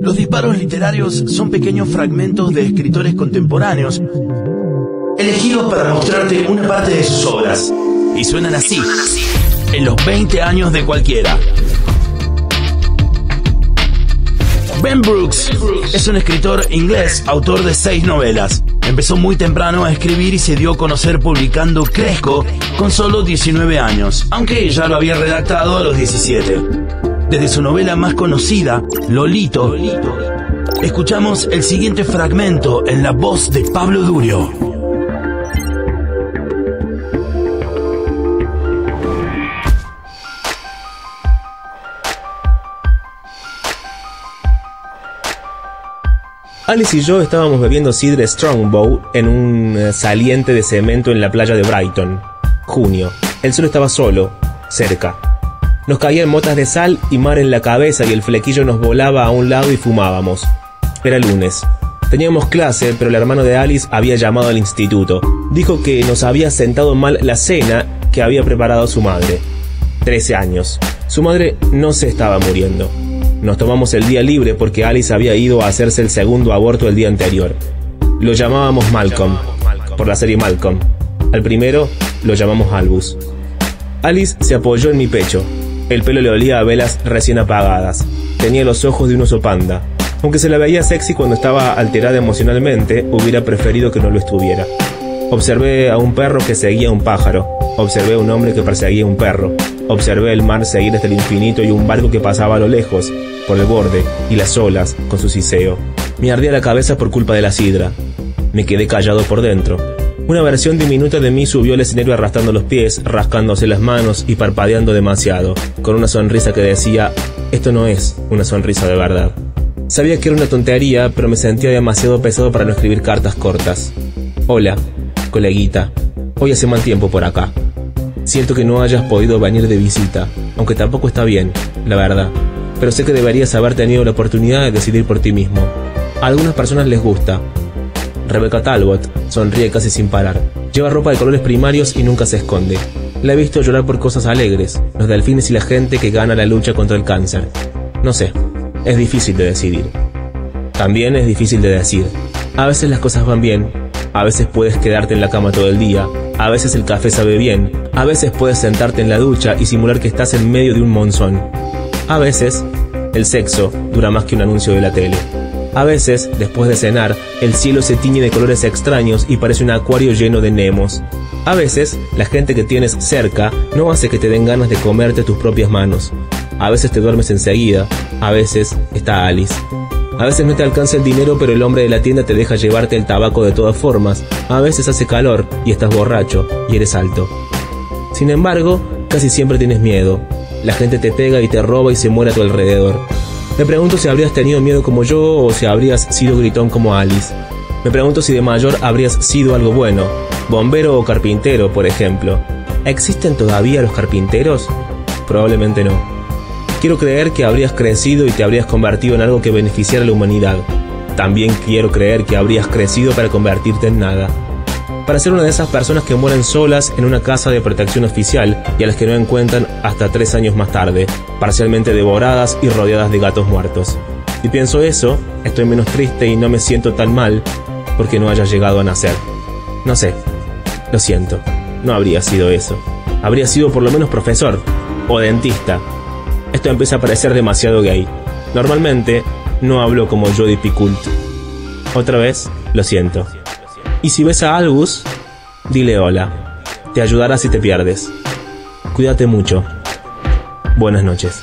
Los disparos literarios son pequeños fragmentos de escritores contemporáneos elegidos para mostrarte una parte de sus obras. Y suenan así, en los 20 años de cualquiera. Ben Brooks es un escritor inglés, autor de seis novelas. Empezó muy temprano a escribir y se dio a conocer publicando Cresco con solo 19 años, aunque ya lo había redactado a los 17. Desde su novela más conocida, Lolito, escuchamos el siguiente fragmento en la voz de Pablo Durio. Alice y yo estábamos bebiendo sidre Strongbow en un eh, saliente de cemento en la playa de Brighton. Junio. El sol estaba solo, cerca. Nos caían motas de sal y mar en la cabeza y el flequillo nos volaba a un lado y fumábamos. Era lunes. Teníamos clase, pero el hermano de Alice había llamado al instituto. Dijo que nos había sentado mal la cena que había preparado su madre. Trece años. Su madre no se estaba muriendo. Nos tomamos el día libre porque Alice había ido a hacerse el segundo aborto el día anterior. Lo llamábamos Malcolm, por la serie Malcolm. Al primero lo llamamos Albus. Alice se apoyó en mi pecho. El pelo le olía a velas recién apagadas. Tenía los ojos de un oso panda. Aunque se la veía sexy cuando estaba alterada emocionalmente, hubiera preferido que no lo estuviera. Observé a un perro que seguía a un pájaro. Observé a un hombre que perseguía a un perro. Observé el mar seguir hasta el infinito y un barco que pasaba a lo lejos, por el borde, y las olas, con su siseo. Me ardía la cabeza por culpa de la sidra. Me quedé callado por dentro. Una versión diminuta de mí subió al escenario arrastrando los pies, rascándose las manos y parpadeando demasiado, con una sonrisa que decía, esto no es una sonrisa de verdad. Sabía que era una tontería, pero me sentía demasiado pesado para no escribir cartas cortas. Hola, coleguita. Hoy hace mal tiempo por acá. Siento que no hayas podido venir de visita, aunque tampoco está bien, la verdad. Pero sé que deberías haber tenido la oportunidad de decidir por ti mismo. A algunas personas les gusta. Rebecca Talbot sonríe casi sin parar. Lleva ropa de colores primarios y nunca se esconde. La he visto llorar por cosas alegres, los delfines y la gente que gana la lucha contra el cáncer. No sé, es difícil de decidir. También es difícil de decir. A veces las cosas van bien, a veces puedes quedarte en la cama todo el día, a veces el café sabe bien, a veces puedes sentarte en la ducha y simular que estás en medio de un monzón. A veces, el sexo dura más que un anuncio de la tele. A veces, después de cenar, el cielo se tiñe de colores extraños y parece un acuario lleno de nemos. A veces, la gente que tienes cerca no hace que te den ganas de comerte tus propias manos. A veces te duermes enseguida, a veces está Alice. A veces no te alcanza el dinero, pero el hombre de la tienda te deja llevarte el tabaco de todas formas. A veces hace calor y estás borracho y eres alto. Sin embargo, casi siempre tienes miedo. La gente te pega y te roba y se muere a tu alrededor. Me pregunto si habrías tenido miedo como yo o si habrías sido gritón como Alice. Me pregunto si de mayor habrías sido algo bueno, bombero o carpintero, por ejemplo. ¿Existen todavía los carpinteros? Probablemente no. Quiero creer que habrías crecido y te habrías convertido en algo que beneficiara a la humanidad. También quiero creer que habrías crecido para convertirte en nada. Para ser una de esas personas que mueren solas en una casa de protección oficial y a las que no encuentran hasta tres años más tarde, parcialmente devoradas y rodeadas de gatos muertos. Y pienso eso, estoy menos triste y no me siento tan mal porque no haya llegado a nacer. No sé, lo siento, no habría sido eso. Habría sido por lo menos profesor o dentista esto empieza a parecer demasiado gay. Normalmente no hablo como Jody Picult. Otra vez, lo siento. Y si ves a Albus, dile hola. Te ayudará si te pierdes. Cuídate mucho. Buenas noches.